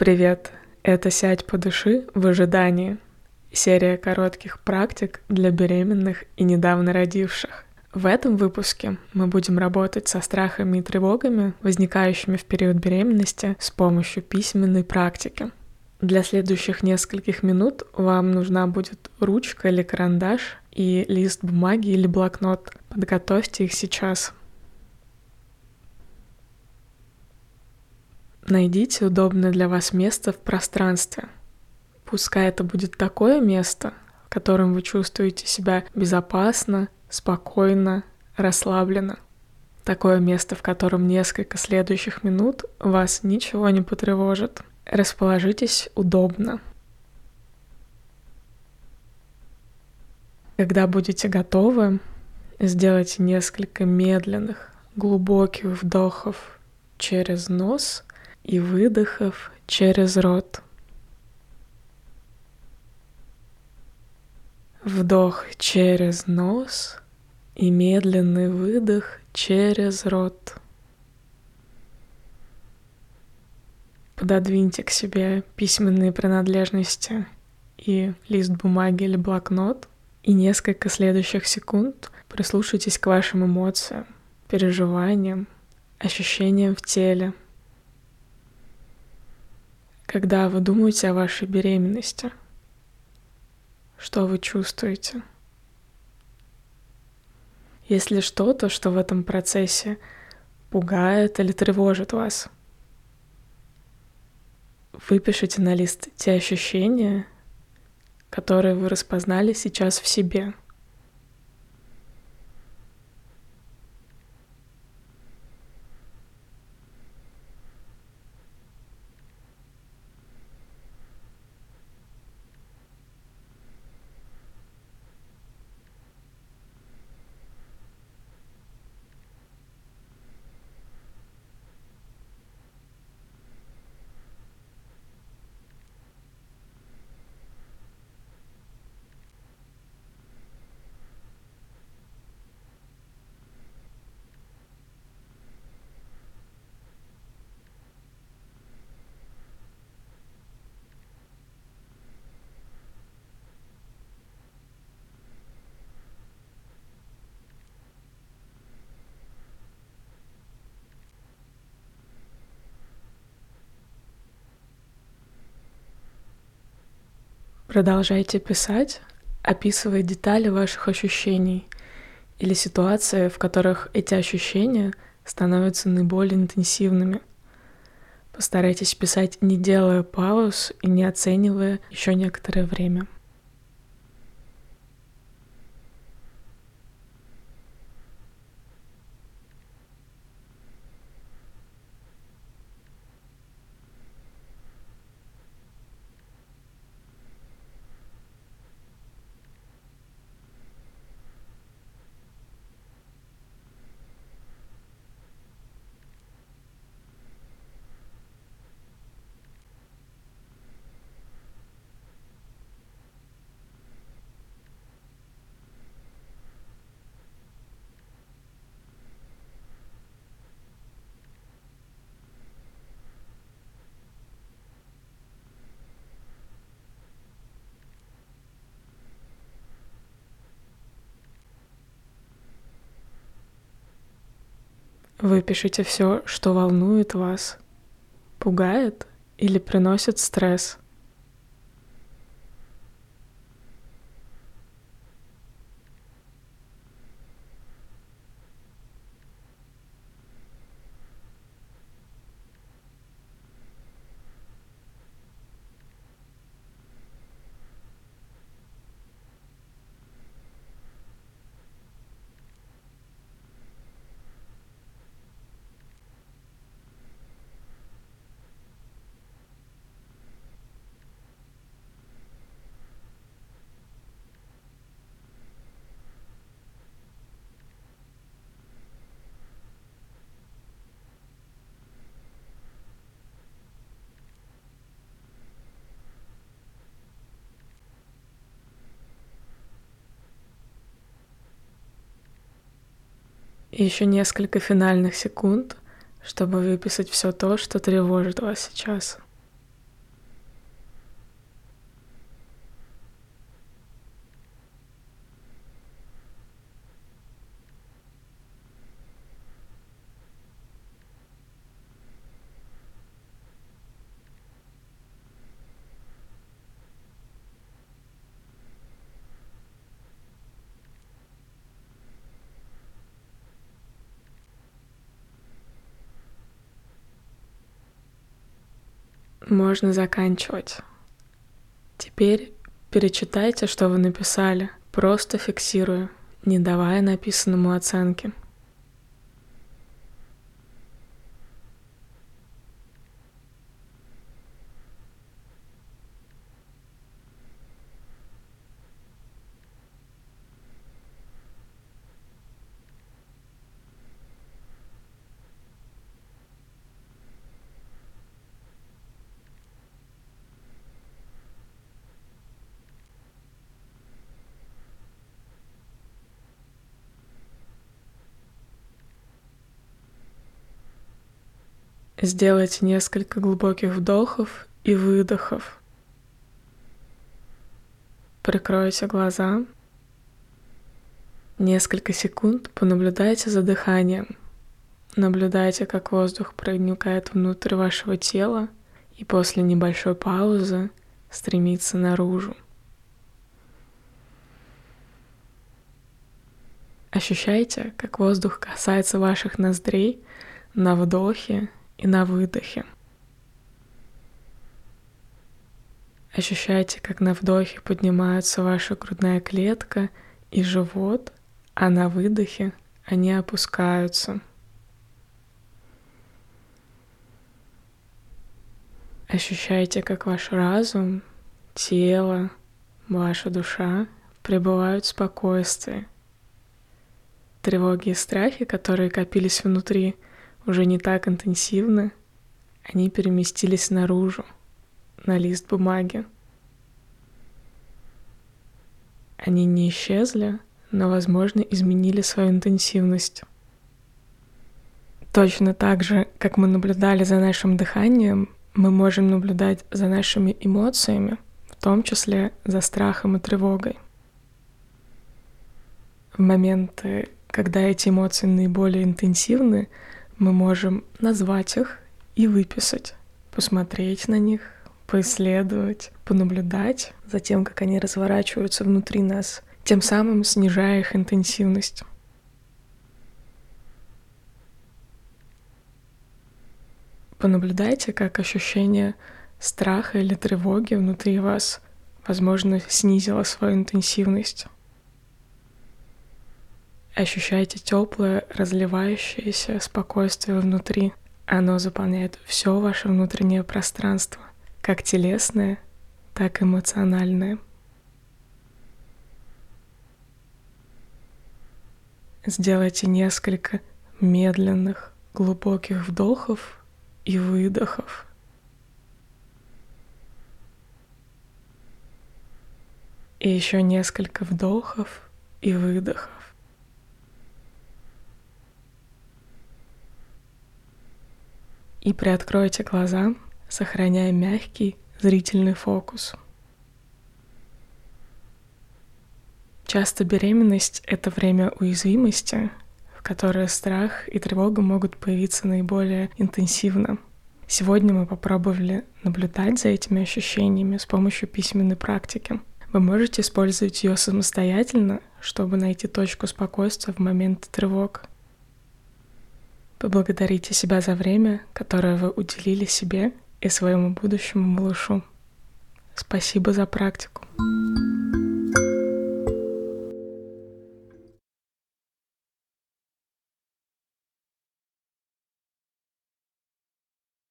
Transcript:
Привет! Это «Сядь по души в ожидании» — серия коротких практик для беременных и недавно родивших. В этом выпуске мы будем работать со страхами и тревогами, возникающими в период беременности, с помощью письменной практики. Для следующих нескольких минут вам нужна будет ручка или карандаш и лист бумаги или блокнот. Подготовьте их сейчас. Найдите удобное для вас место в пространстве. Пускай это будет такое место, в котором вы чувствуете себя безопасно, спокойно, расслабленно. Такое место, в котором несколько следующих минут вас ничего не потревожит. Расположитесь удобно. Когда будете готовы, сделайте несколько медленных, глубоких вдохов через нос и выдохов через рот. Вдох через нос и медленный выдох через рот. Пододвиньте к себе письменные принадлежности и лист бумаги или блокнот, и несколько следующих секунд прислушайтесь к вашим эмоциям, переживаниям, ощущениям в теле — когда вы думаете о вашей беременности? Что вы чувствуете? Есть ли что-то, что в этом процессе пугает или тревожит вас? Выпишите на лист те ощущения, которые вы распознали сейчас в себе – Продолжайте писать, описывая детали ваших ощущений или ситуации, в которых эти ощущения становятся наиболее интенсивными. Постарайтесь писать, не делая пауз и не оценивая еще некоторое время. Выпишите все, что волнует вас, пугает или приносит стресс. Еще несколько финальных секунд, чтобы выписать все то, что тревожит вас сейчас. Можно заканчивать. Теперь перечитайте, что вы написали, просто фиксируя, не давая написанному оценки. Сделайте несколько глубоких вдохов и выдохов. Прикройте глаза. Несколько секунд понаблюдайте за дыханием. Наблюдайте, как воздух проникает внутрь вашего тела и после небольшой паузы стремится наружу. Ощущайте, как воздух касается ваших ноздрей на вдохе и на выдохе. Ощущайте, как на вдохе поднимается ваша грудная клетка и живот, а на выдохе они опускаются. Ощущайте, как ваш разум, тело, ваша душа пребывают в спокойствии. Тревоги и страхи, которые копились внутри, уже не так интенсивно, они переместились наружу, на лист бумаги. Они не исчезли, но, возможно, изменили свою интенсивность. Точно так же, как мы наблюдали за нашим дыханием, мы можем наблюдать за нашими эмоциями, в том числе за страхом и тревогой. В моменты, когда эти эмоции наиболее интенсивны, мы можем назвать их и выписать, посмотреть на них, поисследовать, понаблюдать за тем, как они разворачиваются внутри нас, тем самым снижая их интенсивность. Понаблюдайте, как ощущение страха или тревоги внутри вас, возможно, снизило свою интенсивность. Ощущайте теплое, разливающееся спокойствие внутри. Оно заполняет все ваше внутреннее пространство, как телесное, так и эмоциональное. Сделайте несколько медленных, глубоких вдохов и выдохов. И еще несколько вдохов и выдохов. И приоткройте глаза, сохраняя мягкий зрительный фокус. Часто беременность — это время уязвимости, в которое страх и тревога могут появиться наиболее интенсивно. Сегодня мы попробовали наблюдать за этими ощущениями с помощью письменной практики. Вы можете использовать ее самостоятельно, чтобы найти точку спокойствия в момент тревог. Поблагодарите себя за время, которое вы уделили себе и своему будущему малышу. Спасибо за практику. thank you